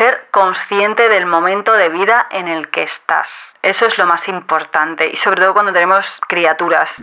Ser consciente del momento de vida en el que estás. Eso es lo más importante y sobre todo cuando tenemos criaturas.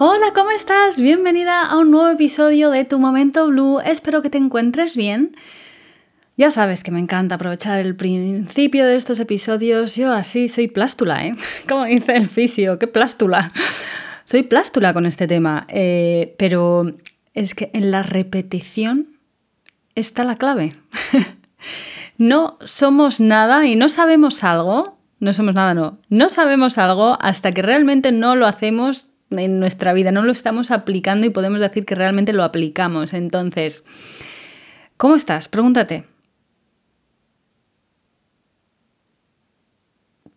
Hola, ¿cómo estás? Bienvenida a un nuevo episodio de Tu Momento Blue. Espero que te encuentres bien. Ya sabes que me encanta aprovechar el principio de estos episodios. Yo así soy plástula, ¿eh? Como dice el fisio, qué plástula. Soy plástula con este tema. Eh, pero es que en la repetición está la clave. no somos nada y no sabemos algo. No somos nada, no. No sabemos algo hasta que realmente no lo hacemos en nuestra vida, no lo estamos aplicando y podemos decir que realmente lo aplicamos. Entonces, ¿cómo estás? Pregúntate.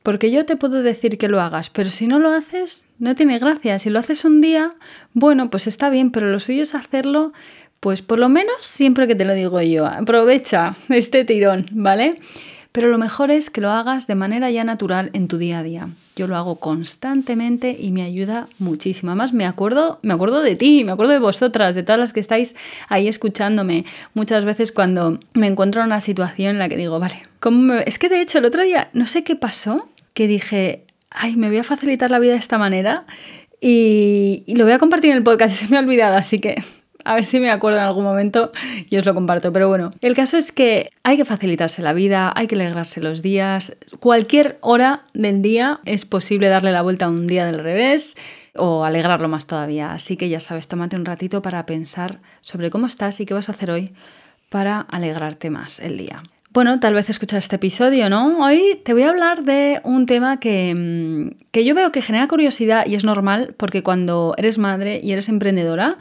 Porque yo te puedo decir que lo hagas, pero si no lo haces, no tiene gracia. Si lo haces un día, bueno, pues está bien, pero lo suyo es hacerlo, pues por lo menos siempre que te lo digo yo. Aprovecha este tirón, ¿vale? Pero lo mejor es que lo hagas de manera ya natural en tu día a día. Yo lo hago constantemente y me ayuda muchísimo. Además, me acuerdo, me acuerdo de ti, me acuerdo de vosotras, de todas las que estáis ahí escuchándome. Muchas veces cuando me encuentro en una situación en la que digo, vale, ¿cómo es que de hecho el otro día, no sé qué pasó, que dije, ay, me voy a facilitar la vida de esta manera y, y lo voy a compartir en el podcast se me ha olvidado, así que a ver si me acuerdo en algún momento y os lo comparto. Pero bueno, el caso es que hay que facilitarse la vida, hay que alegrarse los días. Cualquier hora del día es posible darle la vuelta a un día del revés o alegrarlo más todavía. Así que ya sabes, tómate un ratito para pensar sobre cómo estás y qué vas a hacer hoy para alegrarte más el día. Bueno, tal vez escuchar este episodio, ¿no? Hoy te voy a hablar de un tema que, mm, que yo veo que genera curiosidad y es normal porque cuando eres madre y eres emprendedora,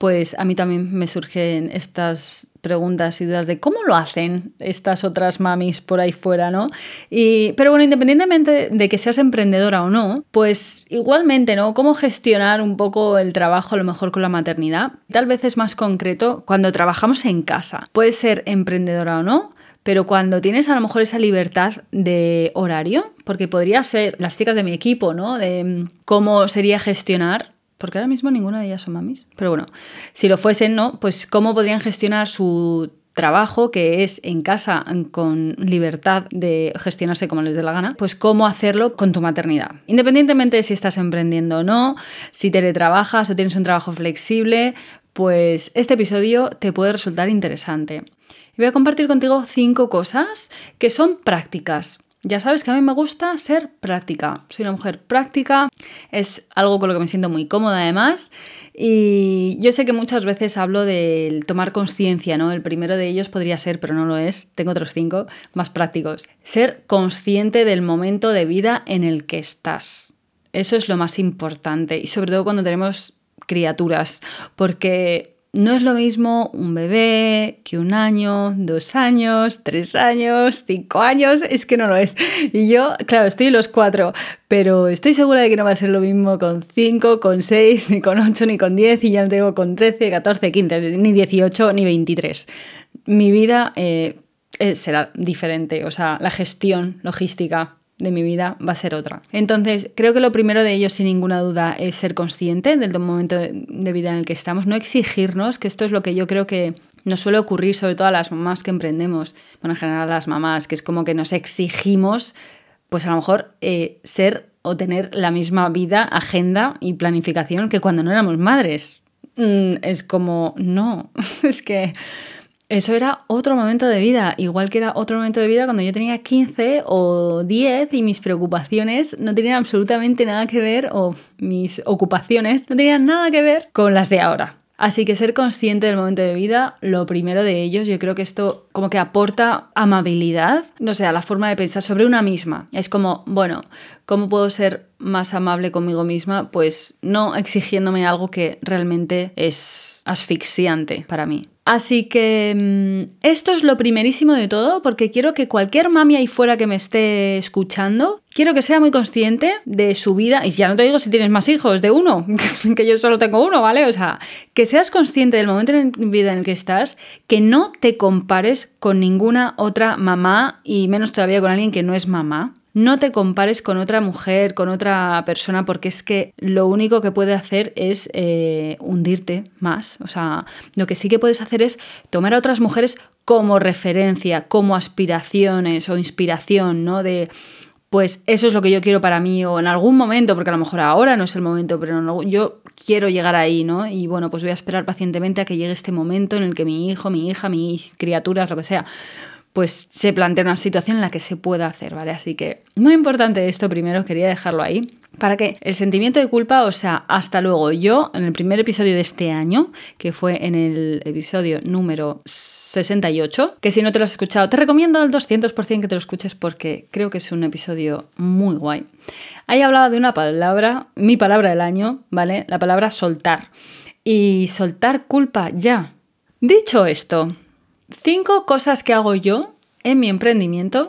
pues a mí también me surgen estas preguntas y dudas de cómo lo hacen estas otras mamis por ahí fuera, ¿no? Y, pero bueno, independientemente de que seas emprendedora o no, pues igualmente, ¿no? Cómo gestionar un poco el trabajo a lo mejor con la maternidad. Tal vez es más concreto cuando trabajamos en casa. Puedes ser emprendedora o no, pero cuando tienes a lo mejor esa libertad de horario, porque podría ser las chicas de mi equipo, ¿no? De mm, cómo sería gestionar porque ahora mismo ninguna de ellas son mamis. Pero bueno, si lo fuesen, ¿no? Pues cómo podrían gestionar su trabajo, que es en casa con libertad de gestionarse como les dé la gana, pues cómo hacerlo con tu maternidad. Independientemente de si estás emprendiendo o no, si teletrabajas o tienes un trabajo flexible, pues este episodio te puede resultar interesante. voy a compartir contigo cinco cosas que son prácticas Ya sabes que a mí me gusta ser práctica. Soy una mujer práctica, es algo con lo que me siento muy cómoda además. Y yo sé que muchas veces hablo del tomar conciencia, ¿no? El primero de ellos podría ser, pero no lo es, tengo otros cinco más prácticos. Ser consciente del momento de vida en el que estás. Eso es lo más importante y sobre todo cuando tenemos criaturas, porque no es lo mismo un bebé que un año, dos años, tres años, cinco años, es que no lo es. Y yo, claro, estoy los cuatro, pero estoy segura de que no va a ser lo mismo con cinco, con seis, ni con ocho, ni con diez, y ya no tengo con trece, catorce, quince, ni dieciocho, ni veintitrés. Mi vida eh, eh, será diferente, o sea, la gestión logística de mi vida va a ser otra. Entonces, creo que lo primero de ello, sin ninguna duda, es ser consciente del momento de vida en el que estamos, no exigirnos, que esto es lo que yo creo que nos suele ocurrir, sobre todo a las mamás que emprendemos, bueno, en general a las mamás, que es como que nos exigimos, pues a lo mejor eh, ser o tener la misma vida, agenda y planificación que cuando no éramos madres. Mm, es como, no, es que eso era otro momento de vida, igual que era otro momento de vida cuando yo tenía 15 o 10 y mis preocupaciones no tenían absolutamente nada que ver, o mis ocupaciones no tenían nada que ver con las de ahora. Así que ser consciente del momento de vida, lo primero de ellos, yo creo que esto como que aporta amabilidad, no sé, a la forma de pensar sobre una misma. Es como, bueno, ¿cómo puedo ser más amable conmigo misma? Pues no exigiéndome algo que realmente es asfixiante para mí. Así que mm, esto es lo primerísimo de todo porque quiero que cualquier mami ahí fuera que me esté escuchando, quiero que sea muy consciente de su vida. Y ya no te digo si tienes más hijos, de uno, que yo solo tengo uno, ¿vale? O sea, que seas consciente del momento en vida en el que estás, que no te compares con ninguna otra mamá y menos todavía con alguien que no es mamá. No te compares con otra mujer, con otra persona, porque es que lo único que puede hacer es eh, hundirte más. O sea, lo que sí que puedes hacer es tomar a otras mujeres como referencia, como aspiraciones o inspiración, ¿no? De, pues eso es lo que yo quiero para mí o en algún momento, porque a lo mejor ahora no es el momento, pero yo quiero llegar ahí, ¿no? Y bueno, pues voy a esperar pacientemente a que llegue este momento en el que mi hijo, mi hija, mis criaturas, lo que sea, pues se plantea una situación en la que se pueda hacer, ¿vale? Así que muy importante esto primero, quería dejarlo ahí. Para que el sentimiento de culpa, o sea, hasta luego. Yo, en el primer episodio de este año, que fue en el episodio número 68, que si no te lo has escuchado, te recomiendo al 200% que te lo escuches porque creo que es un episodio muy guay. Ahí hablaba de una palabra, mi palabra del año, ¿vale? La palabra soltar. Y soltar culpa ya. Dicho esto, Cinco cosas que hago yo en mi emprendimiento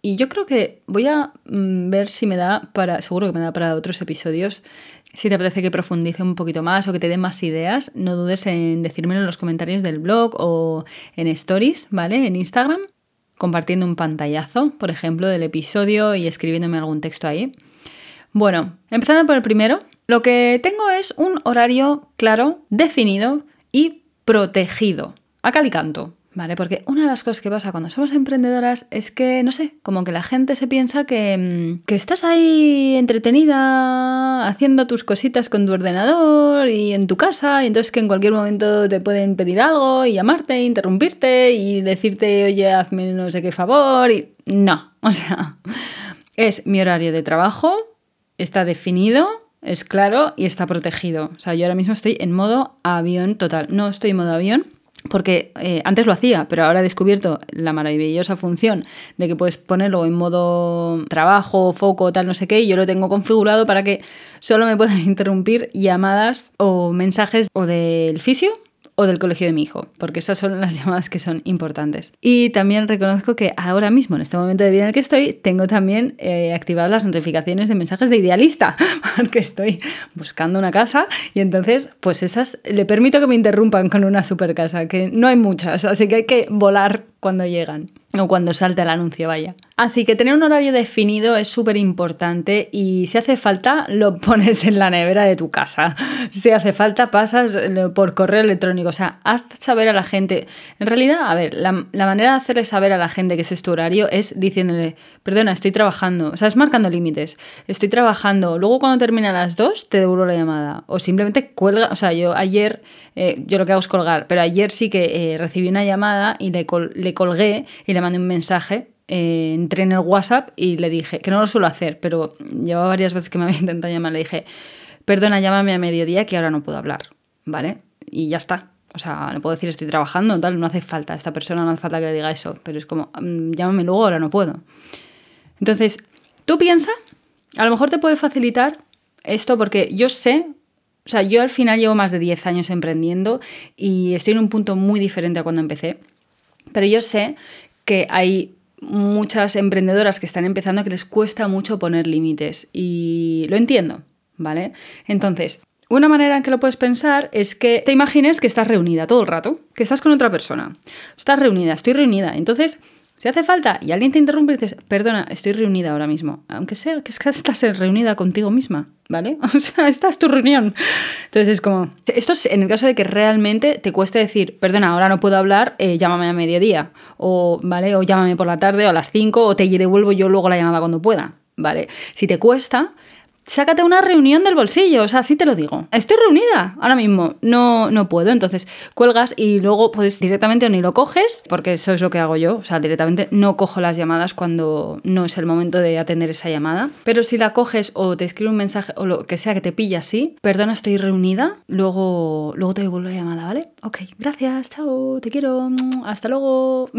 y yo creo que voy a mm, ver si me da para, seguro que me da para otros episodios. Si te apetece que profundice un poquito más o que te dé más ideas, no dudes en decírmelo en los comentarios del blog o en stories, ¿vale? En Instagram, compartiendo un pantallazo, por ejemplo, del episodio y escribiéndome algún texto ahí. Bueno, empezando por el primero, lo que tengo es un horario claro, definido y protegido. A cal y canto. ¿Vale? Porque una de las cosas que pasa cuando somos emprendedoras es que, no sé, como que la gente se piensa que, mm, que estás ahí entretenida haciendo tus cositas con tu ordenador y en tu casa, y entonces que en cualquier momento te pueden pedir algo y llamarte, interrumpirte y decirte, oye, hazme no sé qué favor, y no, o sea, es mi horario de trabajo, está definido, es claro y está protegido. O sea, yo ahora mismo estoy en modo avión total. No estoy en modo avión porque eh, antes lo hacía, pero ahora he descubierto la maravillosa función de que puedes ponerlo en modo trabajo, foco, tal, no sé qué, y yo lo tengo configurado para que solo me puedan interrumpir llamadas o mensajes o del fisio o del colegio de mi hijo, porque esas son las llamadas que son importantes. Y también reconozco que ahora mismo, en este momento de vida en el que estoy, tengo también eh, activadas las notificaciones de mensajes de idealista, porque estoy buscando una casa y entonces, pues esas le permito que me interrumpan con una super casa, que no hay muchas, así que hay que volar cuando llegan o cuando salte el anuncio, vaya. Así que tener un horario definido es súper importante y si hace falta lo pones en la nevera de tu casa. Si hace falta pasas por correo electrónico. O sea, haz saber a la gente. En realidad, a ver, la, manera de hacerle saber a la gente que es tu horario es diciéndole, perdona, estoy trabajando. O sea, es marcando límites. Estoy trabajando. Luego cuando termina las dos te devuelvo la llamada. O simplemente cuelga. O sea, yo ayer, eh, yo lo que hago es colgar, pero ayer sí que eh, recibí una llamada y le colgué y le mandé un mensaje eh, entré en el WhatsApp y le dije, que no lo suelo hacer, pero llevaba varias veces que me había intentado llamar, le dije, perdona, llámame a mediodía que ahora no puedo hablar, ¿vale? Y ya está. O sea, no puedo decir estoy trabajando, tal, no hace falta, esta persona no hace falta que le diga eso, pero es como, mm, llámame luego, ahora no puedo. Entonces, tú piensa, a lo mejor te puede facilitar esto porque yo sé, o sea, yo al final llevo más de 10 años emprendiendo y estoy en un punto muy diferente a cuando empecé, pero yo sé que hay muchas emprendedoras que están empezando que les cuesta mucho poner límites y lo entiendo, ¿vale? Entonces, una manera en que lo puedes pensar es que te imagines que estás reunida todo el rato, que estás con otra persona. Estás reunida, estoy reunida. Entonces, si hace falta y alguien te interrumpe y dices, perdona, estoy reunida ahora mismo. Aunque sea que es que estás reunida contigo misma, ¿vale? O sea, esta es tu reunión. Entonces es como, esto es en el caso de que realmente te cueste decir, perdona, ahora no puedo hablar, eh, llámame a mediodía. O, ¿vale? O llámame por la tarde o a las 5 o te devuelvo yo luego la llamada cuando pueda, ¿vale? Si te cuesta, sácate una reunión del bolsillo, o sea, así te lo digo. Estoy reunida ahora mismo, no, no puedo. Entonces cuelgas y luego puedes directamente ni lo coges, porque eso es lo que hago yo, o sea, directamente no cojo las llamadas cuando no es el momento de atender esa llamada. Pero si la coges o te escribe un mensaje o lo que sea que te pilla así, perdona, estoy reunida, luego, luego te devuelvo la llamada, ¿vale? Ok, gracias, chao, te quiero, hasta luego.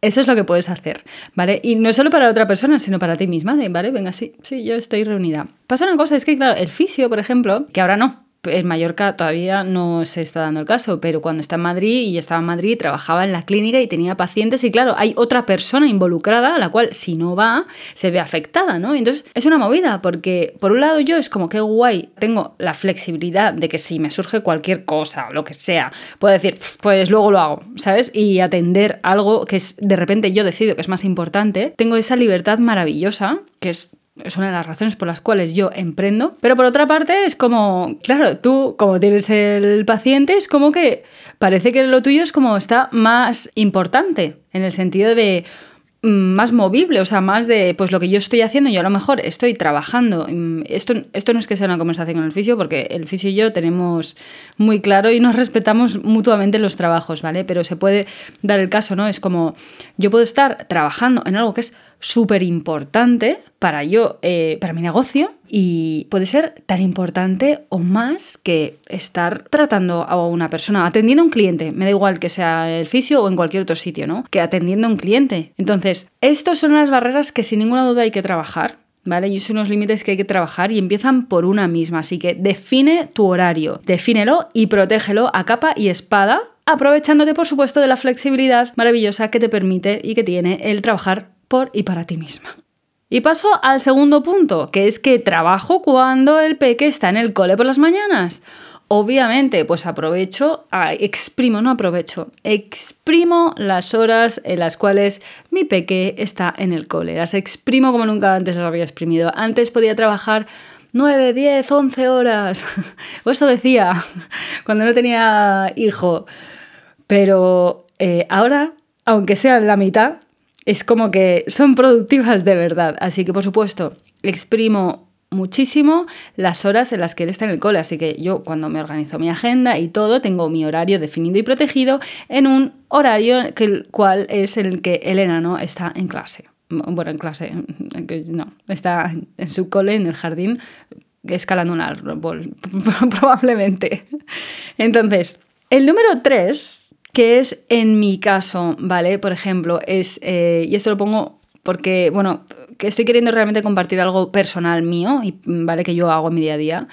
Eso es lo que puedes hacer, ¿vale? Y no solo para otra persona, sino para ti misma, ¿vale? Venga, sí, sí, yo estoy reunida. Pasa una cosa, es que, claro, el fisio, por ejemplo, que ahora no, en Mallorca todavía no se está dando el caso, pero cuando está en Madrid y estaba en Madrid, trabajaba en la clínica y tenía pacientes y claro, hay otra persona involucrada a la cual si no va se ve afectada, ¿no? Entonces es una movida porque por un lado yo es como que guay, tengo la flexibilidad de que si me surge cualquier cosa o lo que sea, puedo decir, pues luego lo hago, ¿sabes? Y atender algo que es de repente yo decido que es más importante, tengo esa libertad maravillosa que es es una de las razones por las cuales yo emprendo. Pero por otra parte es como, claro, tú como tienes el paciente, es como que parece que lo tuyo es como está más importante, en el sentido de mm, más movible, o sea, más de pues lo que yo estoy haciendo, yo a lo mejor estoy trabajando. Mm, esto, esto no es que sea una conversación con el fisio, porque el fisio y yo tenemos muy claro y nos respetamos mutuamente los trabajos, ¿vale? Pero se puede dar el caso, ¿no? Es como yo puedo estar trabajando en algo que es súper importante para yo, eh, para mi negocio y puede ser tan importante o más que estar tratando a una persona, atendiendo a un cliente, me da igual que sea el fisio o en cualquier otro sitio, ¿no? Que atendiendo a un cliente. Entonces, estas son las barreras que sin ninguna duda hay que trabajar. ¿Vale? Y son unos límites que hay que trabajar y empiezan por una misma. Así que define tu horario, defínelo y protégelo a capa y espada aprovechándote por supuesto de la flexibilidad maravillosa que te permite y que tiene el trabajar por y para ti misma. Y paso al segundo punto, que es que trabajo cuando el peque está en el cole por las mañanas. Obviamente, pues aprovecho, exprimo, no aprovecho, exprimo las horas en las cuales mi peque está en el cole. Las exprimo como nunca antes las había exprimido. Antes podía trabajar 9, 10, 11 horas. O eso decía cuando no tenía hijo. Pero eh, ahora, aunque sea la mitad, es como que son productivas de verdad. Así que, por supuesto, exprimo muchísimo las horas en las que él está en el cole. Así que yo cuando me organizo mi agenda y todo, tengo mi horario definido y protegido en un horario que el cual es el que Elena no está en clase. Bueno, en clase, no, está en su cole, en el jardín, escalando un árbol, probablemente. Entonces, el número 3 que es en mi caso, ¿vale? Por ejemplo, es, eh, y esto lo pongo porque, bueno, que estoy queriendo realmente compartir algo personal mío, y, ¿vale? Que yo hago mi día a día.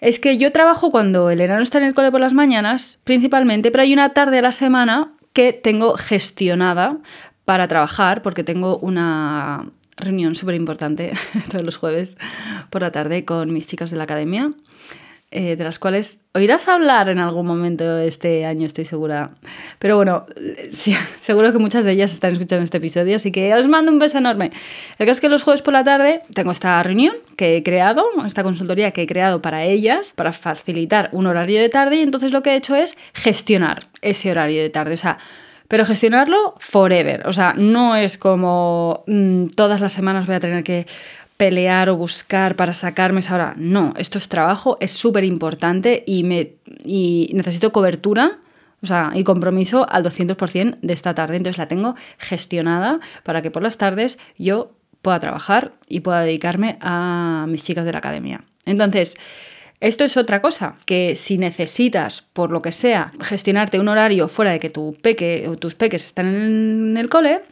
Es que yo trabajo cuando el enano está en el cole por las mañanas, principalmente, pero hay una tarde a la semana que tengo gestionada para trabajar, porque tengo una reunión súper importante todos los jueves por la tarde con mis chicas de la academia. Eh, de las cuales oirás hablar en algún momento este año, estoy segura. Pero bueno, seguro que muchas de ellas están escuchando este episodio, así que os mando un beso enorme. El caso es que los jueves por la tarde tengo esta reunión que he creado, esta consultoría que he creado para ellas, para facilitar un horario de tarde, y entonces lo que he hecho es gestionar ese horario de tarde. O sea, pero gestionarlo forever. O sea, no es como mm, todas las semanas voy a tener que pelear o buscar para sacarme esa hora. No, esto es trabajo, es súper importante y, y necesito cobertura. O sea, y compromiso al 200% de esta tarde. Entonces la tengo gestionada para que por las tardes yo pueda trabajar y pueda dedicarme a mis chicas de la academia. Entonces, esto es otra cosa, que si necesitas, por lo que sea, gestionarte un horario fuera de que tu peque o tus peques están en el cole,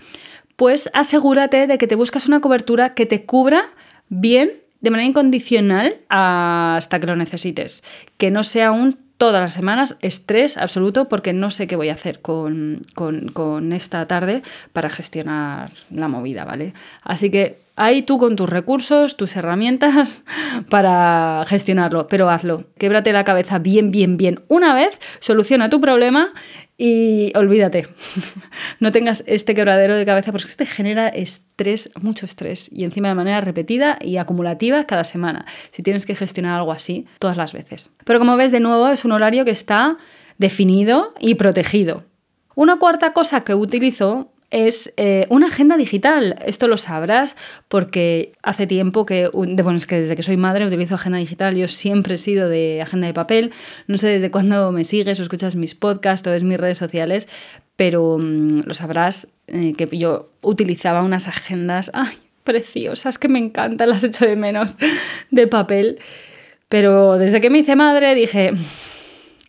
pues asegúrate de que te buscas una cobertura que te cubra bien, de manera incondicional, hasta que lo necesites. Que no sea un todas las semanas estrés absoluto porque no sé qué voy a hacer con, con esta tarde para gestionar la movida, ¿vale? Así que Ahí tú con tus recursos, tus herramientas para gestionarlo, pero hazlo. Québrate la cabeza bien, bien, bien una vez, soluciona tu problema y olvídate. no tengas este quebradero de cabeza porque te genera estrés, mucho estrés y encima de manera repetida y acumulativa cada semana. Si tienes que gestionar algo así todas las veces. Pero como ves, de nuevo, es un horario que está definido y protegido. Una cuarta cosa que utilizo es eh, una agenda digital. Esto lo sabrás porque hace tiempo que, bueno, es que desde que soy madre utilizo agenda digital. Yo siempre he sido de agenda de papel. No sé desde cuándo me sigues o escuchas mis podcasts o ves mis redes sociales, pero mm, lo sabrás eh, que yo utilizaba unas agendas, preciosas, que me encantan, las echo de menos, de papel. Pero desde que me hice madre dije,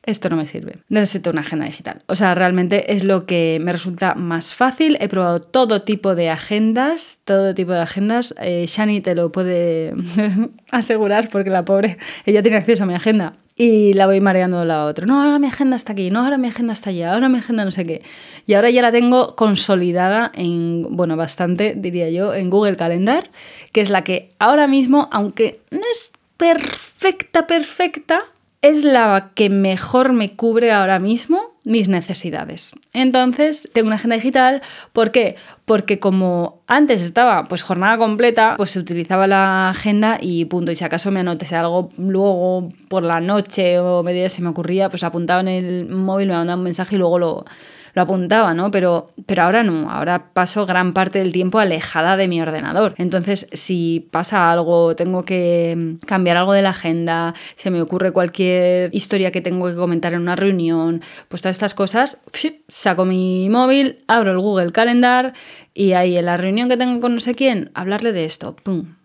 esto no me sirve. Necesito una agenda digital. O sea, realmente es lo que me resulta más fácil. He probado todo tipo de agendas, todo tipo de agendas. Eh, Shani te lo puede asegurar porque la pobre, ella tiene acceso a mi agenda. Y la voy mareando de un lado a otro. No, ahora mi agenda está aquí, no, ahora mi agenda está allá, ahora mi agenda no sé qué. Y ahora ya la tengo consolidada en, bueno, bastante, diría yo, en Google Calendar, que es la que ahora mismo, aunque no es perfecta, perfecta, es la que mejor me cubre ahora mismo mis necesidades. Entonces, tengo una agenda digital. ¿Por qué? Porque como antes estaba pues jornada completa, pues se utilizaba la agenda y punto. Y si acaso me anotese algo luego por la noche o media se me ocurría, pues apuntaba en el móvil, me mandaba un mensaje y luego lo, lo apuntaba, ¿no? Pero, pero ahora no, ahora paso gran parte del tiempo alejada de mi ordenador. Entonces, si pasa algo, tengo que cambiar algo de la agenda, se me ocurre cualquier historia que tengo que comentar en una reunión, pues todas estas cosas, saco mi móvil, abro el Google Calendar y ahí en la reunión que tengo con no sé quién, hablarle de esto, ¡pum!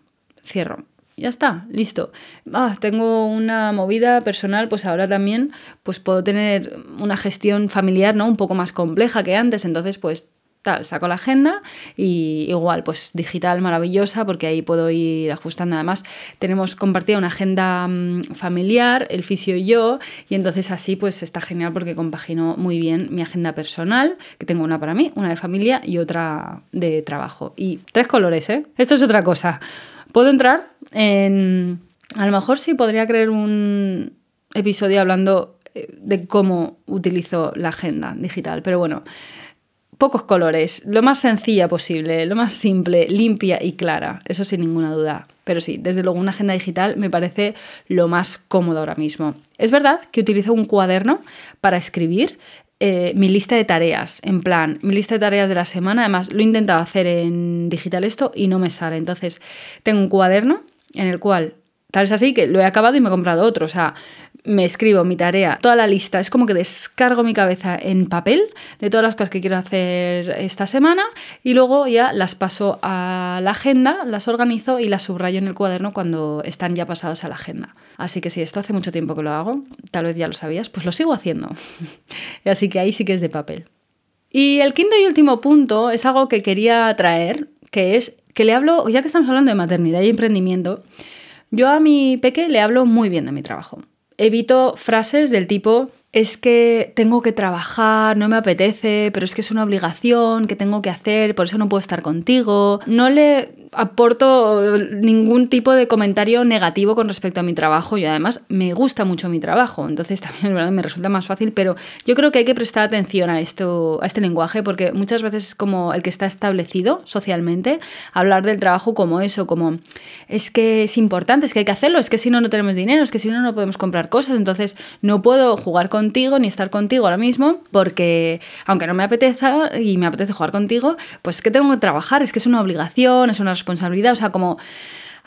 Cierro ya está, listo. Ah, tengo una movida personal, pues ahora también pues puedo tener una gestión familiar ¿no? un poco más compleja que antes, entonces pues tal, saco la agenda y igual, pues digital maravillosa porque ahí puedo ir ajustando. Además, tenemos compartida una agenda mm, familiar, el fisio y yo, y entonces así pues está genial porque compagino muy bien mi agenda personal, que tengo una para mí, una de familia y otra de trabajo. Y tres colores, ¿eh? Esto es otra cosa. Puedo entrar en... A lo mejor sí podría crear un episodio hablando eh, de cómo utilizo la agenda digital, pero bueno, pocos colores, lo más sencilla posible, lo más simple, limpia y clara, eso sin ninguna duda. Pero sí, desde luego una agenda digital me parece lo más cómodo ahora mismo. Es verdad que utilizo un cuaderno para escribir eh, mi lista de tareas, en plan, mi lista de tareas de la semana. Además, lo he intentado hacer en digital esto y no me sale. Entonces, tengo un cuaderno en el cual, tal es así, que lo he acabado y me he comprado otro. O sea, me escribo mi tarea, toda la lista, es como que descargo mi cabeza en papel de todas las cosas que quiero hacer esta semana y luego ya las paso a la agenda, las organizo y las subrayo en el cuaderno cuando están ya pasadas a la agenda. Así que si esto hace mucho tiempo que lo hago, tal vez ya lo sabías, pues lo sigo haciendo. Así que ahí sí que es de papel. Y el quinto y último punto es algo que quería traer, que es que le hablo, ya que estamos hablando de maternidad y emprendimiento, yo a mi peque le hablo muy bien de mi trabajo evito frases del tipo es que tengo que trabajar, no me apetece, pero es que es una obligación que tengo que hacer, por eso no puedo estar contigo. No le aporto ningún tipo de comentario negativo con respecto a mi trabajo y además me gusta mucho mi trabajo, entonces también me resulta más fácil, pero yo creo que hay que prestar atención a esto, a este lenguaje porque muchas veces es como el que está establecido socialmente, hablar del trabajo como eso, como es que es importante, es que hay que hacerlo, es que si no no tenemos dinero, es que si no no podemos comprar cosas, entonces no puedo jugar contigo ni estar contigo ahora mismo porque aunque no me apeteza y me apetece jugar contigo, pues es que tengo que trabajar, es que es una obligación, es una responsabilidad, o sea, como...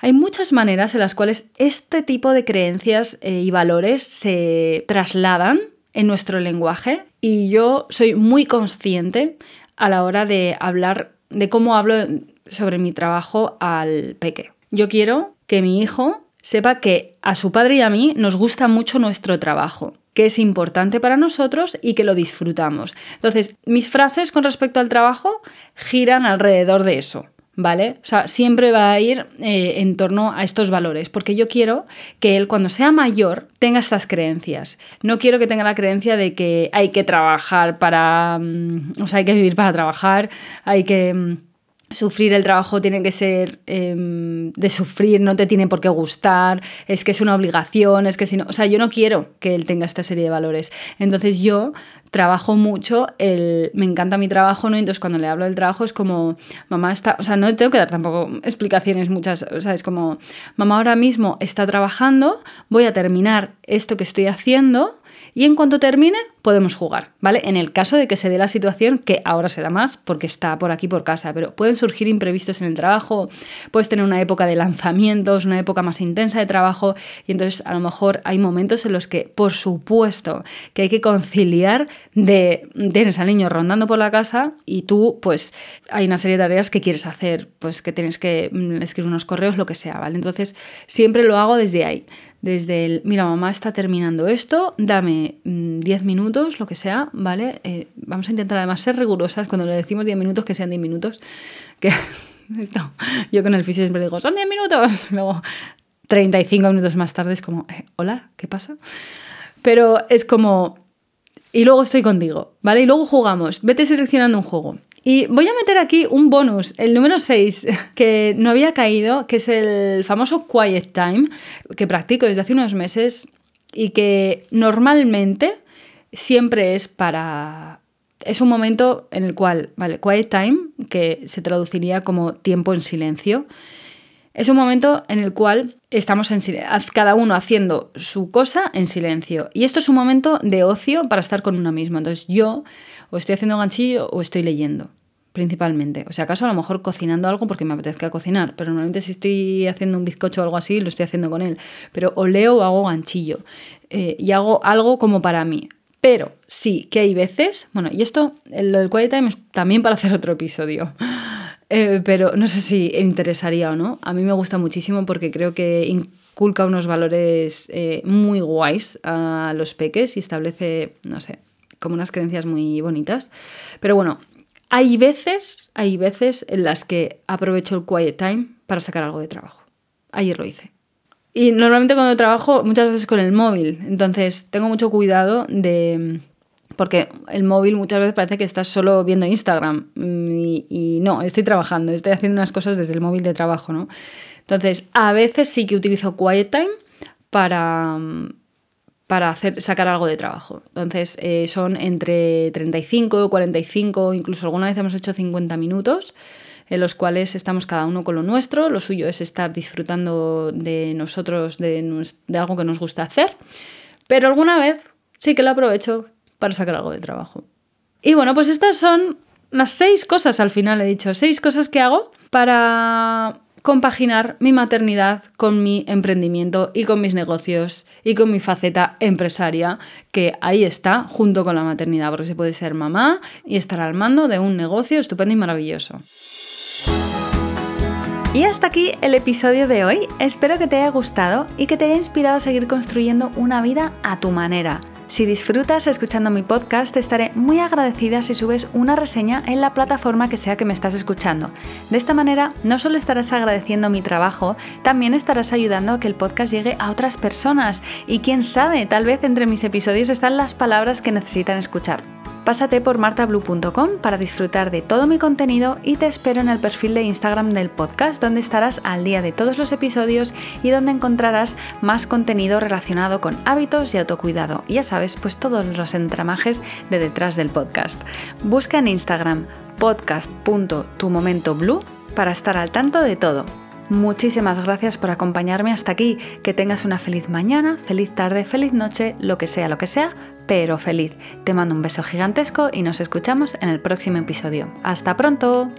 Hay muchas maneras en las cuales este tipo de creencias eh, y valores se trasladan en nuestro lenguaje y yo soy muy consciente a la hora de hablar, de cómo hablo sobre mi trabajo al peque. Yo quiero que mi hijo sepa que a su padre y a mí nos gusta mucho nuestro trabajo, que es importante para nosotros y que lo disfrutamos. Entonces, mis frases con respecto al trabajo giran alrededor de eso. ¿Vale? O sea, siempre va a ir eh, en torno a estos valores, porque yo quiero que él cuando sea mayor tenga estas creencias. No quiero que tenga la creencia de que hay que trabajar para... Mm, o sea, hay que vivir para trabajar, hay que mm, Sufrir el trabajo tiene que ser em, de sufrir, no te tiene por qué gustar, es que es una obligación, es que si no, o sea, yo no quiero que él tenga esta serie de valores. Entonces yo trabajo mucho, el, me encanta mi trabajo, ¿no? Entonces cuando le hablo del trabajo es como, mamá está, o sea, no tengo que dar tampoco explicaciones muchas, o sea, es como, mamá ahora mismo está trabajando, voy a terminar esto que estoy haciendo y en cuanto termine podemos jugar, ¿vale? En el caso de que se dé la situación, que ahora se da más porque está por aquí por casa, pero pueden surgir imprevistos en el trabajo, puedes tener una época de lanzamientos, una época más intensa de trabajo y entonces a lo mejor hay momentos en los que, por supuesto, que hay que conciliar de tienes al niño rondando por la casa y tú pues hay una serie de tareas que quieres hacer, pues que tienes que mm, escribir unos correos, lo que sea, ¿vale? Entonces siempre lo hago desde ahí desde el, mira, mamá está terminando esto, dame 10 mm, minutos, lo que sea, ¿vale? Eh, vamos a intentar además ser rigurosas cuando le decimos 10 minutos, que sean 10 minutos, que yo con el fisio siempre digo, son 10 minutos, luego 35 minutos más tarde es como, eh, hola, ¿qué pasa? Pero es como, y luego estoy contigo, ¿vale? Y luego jugamos, vete seleccionando un juego. Y voy a meter aquí un bonus, el número 6, que no había caído, que es el famoso Quiet Time, que practico desde hace unos meses y que normalmente siempre es para... Es un momento en el cual, vale, Quiet Time, que se traduciría como tiempo en silencio, es un momento en el cual estamos en cada uno haciendo su cosa en silencio. Y esto es un momento de ocio para estar con uno mismo. Entonces yo o estoy haciendo ganchillo o estoy leyendo, principalmente. O sea, acaso a lo mejor cocinando algo porque me apetezca cocinar, pero normalmente si estoy haciendo un bizcocho o algo así, lo estoy haciendo con él. Pero o leo o hago ganchillo. Eh, y hago algo como para mí. Pero sí que hay veces, bueno, y esto, lo del quiet time es también para hacer otro episodio. Eh, pero no sé si interesaría o no. A mí me gusta muchísimo porque creo que inculca unos valores eh, muy guays a los peques y establece, no sé, como unas creencias muy bonitas. Pero bueno, hay veces, hay veces en las que aprovecho el quiet time para sacar algo de trabajo. Ayer lo hice. Y normalmente cuando trabajo, muchas veces con el móvil. Entonces tengo mucho cuidado de... Porque el móvil muchas veces parece que estás solo viendo Instagram. Y, y no, estoy trabajando, estoy haciendo unas cosas desde el móvil de trabajo, ¿no? Entonces, a veces sí que utilizo quiet time para, para hacer, sacar algo de trabajo. Entonces eh, son entre 35, 45, incluso alguna vez hemos hecho 50 minutos en los cuales estamos cada uno con lo nuestro. Lo suyo es estar disfrutando de nosotros, de, de algo que nos gusta hacer. Pero alguna vez sí que lo aprovecho para sacar algo de trabajo. Y bueno, pues estas son las seis cosas al final, he dicho, seis cosas que hago para compaginar mi maternidad con mi emprendimiento y con mis negocios y con mi faceta empresaria, que ahí está, junto con la maternidad, porque se puede ser mamá y estar al mando de un negocio estupendo y maravilloso. Y hasta aquí el episodio de hoy. Espero que te haya gustado y que te haya inspirado a seguir construyendo una vida a tu manera si disfrutas escuchando mi podcast, te estaré muy agradecida si subes una reseña en la plataforma que sea que me estás escuchando. De esta manera, no solo estarás agradeciendo mi trabajo, también estarás ayudando a que el podcast llegue a otras personas y quién sabe, tal vez entre mis episodios están las palabras que necesitan escuchar. Pásate por martablue.com para disfrutar de todo mi contenido y te espero en el perfil de Instagram del podcast donde estarás al día de todos los episodios y donde encontrarás más contenido relacionado con hábitos y autocuidado. Ya sabes, pues todos los entramajes de detrás del podcast. Busca en Instagram podcast.tumomentoblue para estar al tanto de todo. Muchísimas gracias por acompañarme hasta aquí. Que tengas una feliz mañana, feliz tarde, feliz noche, lo que sea, lo que sea, pero feliz. Te mando un beso gigantesco y nos escuchamos en el próximo episodio. ¡Hasta pronto!